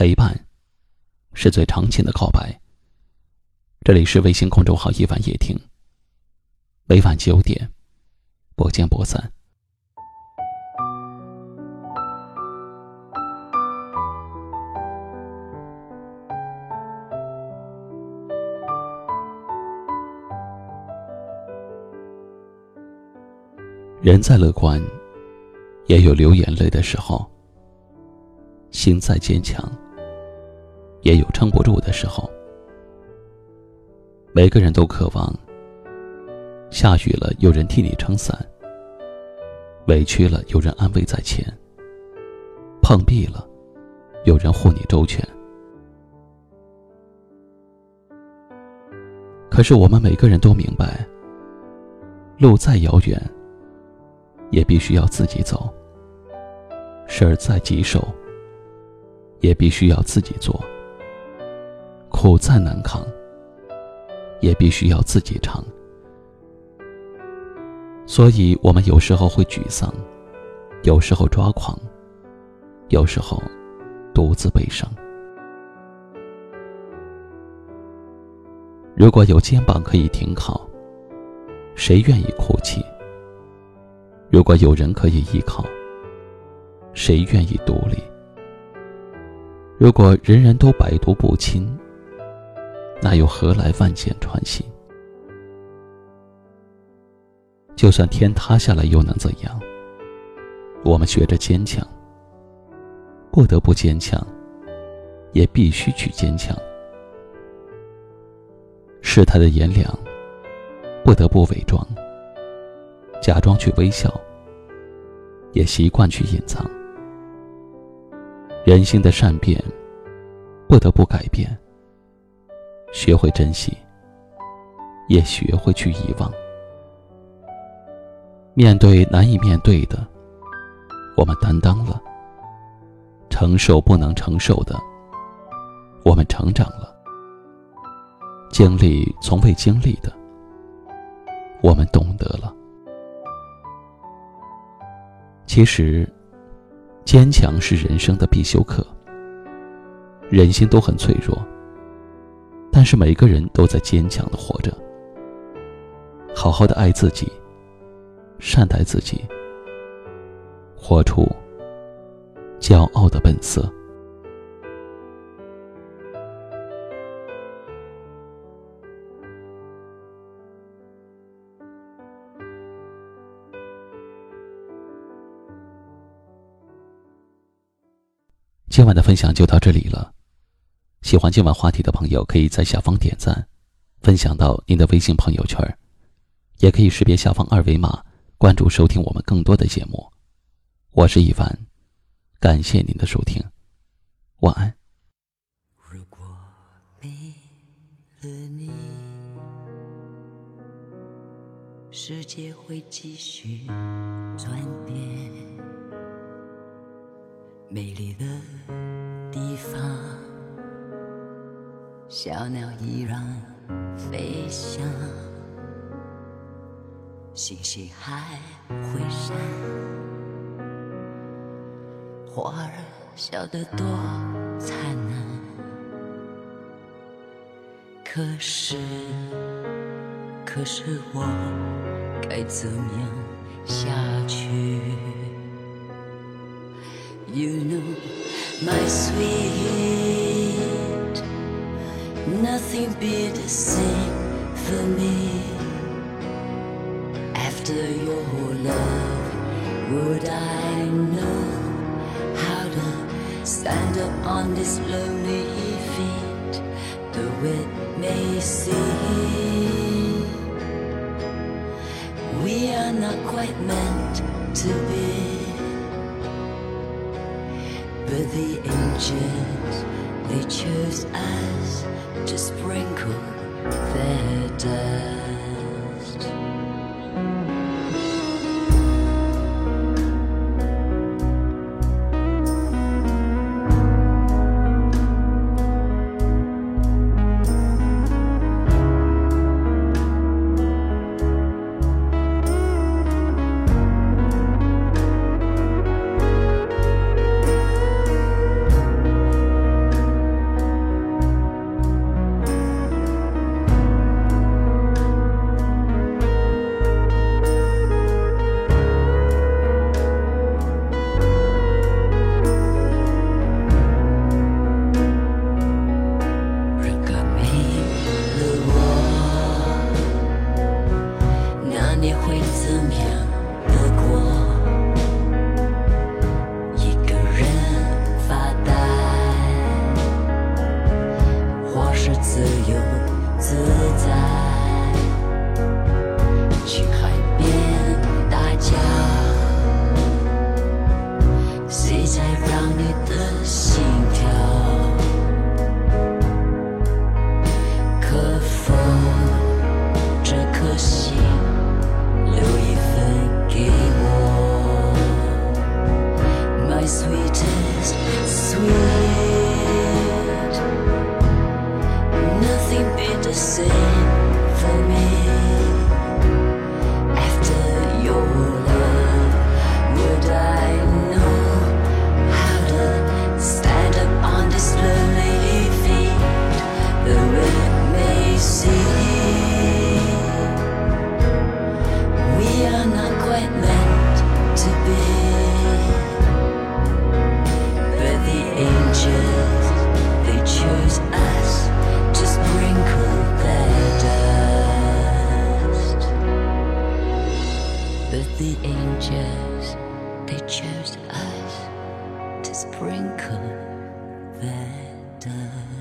陪伴，是最长情的告白。这里是微信公众号“一晚夜听”，每晚九点，不见不散。人再乐观，也有流眼泪的时候；心再坚强，也有撑不住的时候。每个人都渴望，下雨了有人替你撑伞，委屈了有人安慰在前，碰壁了有人护你周全。可是我们每个人都明白，路再遥远。也必须要自己走，事儿再棘手，也必须要自己做。苦再难扛，也必须要自己尝。所以，我们有时候会沮丧，有时候抓狂，有时候独自悲伤。如果有肩膀可以停靠，谁愿意哭泣？如果有人可以依靠，谁愿意独立？如果人人都百毒不侵，那又何来万箭穿心？就算天塌下来又能怎样？我们学着坚强，不得不坚强，也必须去坚强。世态的炎凉，不得不伪装。假装去微笑，也习惯去隐藏。人心的善变，不得不改变。学会珍惜，也学会去遗忘。面对难以面对的，我们担当了；承受不能承受的，我们成长了；经历从未经历的，我们懂得了。其实，坚强是人生的必修课。人心都很脆弱，但是每个人都在坚强的活着。好好的爱自己，善待自己，活出骄傲的本色。今晚的分享就到这里了。喜欢今晚话题的朋友，可以在下方点赞，分享到您的微信朋友圈，也可以识别下方二维码关注收听我们更多的节目。我是一凡，感谢您的收听，晚安。如果没了你，世界会继续转变。美丽的地方，小鸟依然飞翔，星星还会闪，花儿笑得多灿烂。可是，可是我该怎样下去？You know, my sweet, nothing be the same for me. After your love, would I know how to stand up on this lonely feet? Though it may seem we are not quite meant to be. But the angels, they chose us to sprinkle their dust. to you. Chose us to sprinkle their dust.